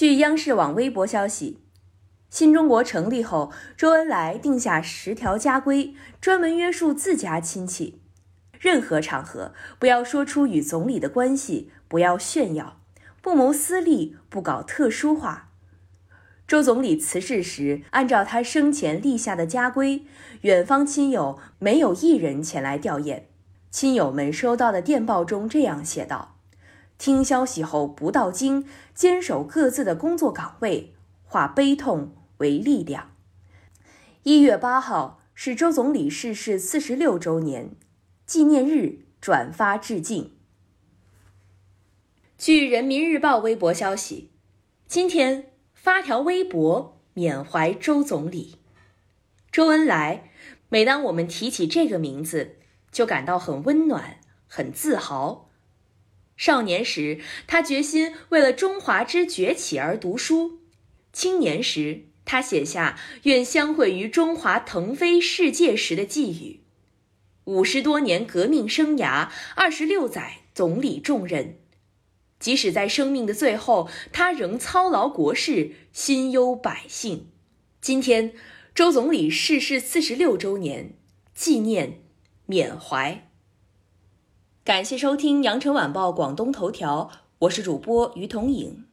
据央视网微博消息，新中国成立后，周恩来定下十条家规，专门约束自家亲戚：任何场合不要说出与总理的关系，不要炫耀，不谋私利，不搞特殊化。周总理辞世时，按照他生前立下的家规，远方亲友没有一人前来吊唁。亲友们收到的电报中这样写道。听消息后不到京，坚守各自的工作岗位，化悲痛为力量。一月八号是周总理逝世四十六周年纪念日，转发致敬。据人民日报微博消息，今天发条微博缅怀周总理。周恩来，每当我们提起这个名字，就感到很温暖，很自豪。少年时，他决心为了中华之崛起而读书；青年时，他写下“愿相会于中华腾飞世界时”的寄语。五十多年革命生涯，二十六载总理重任，即使在生命的最后，他仍操劳国事，心忧百姓。今天，周总理逝世四十六周年，纪念，缅怀。感谢收听《羊城晚报广东头条》，我是主播于彤颖。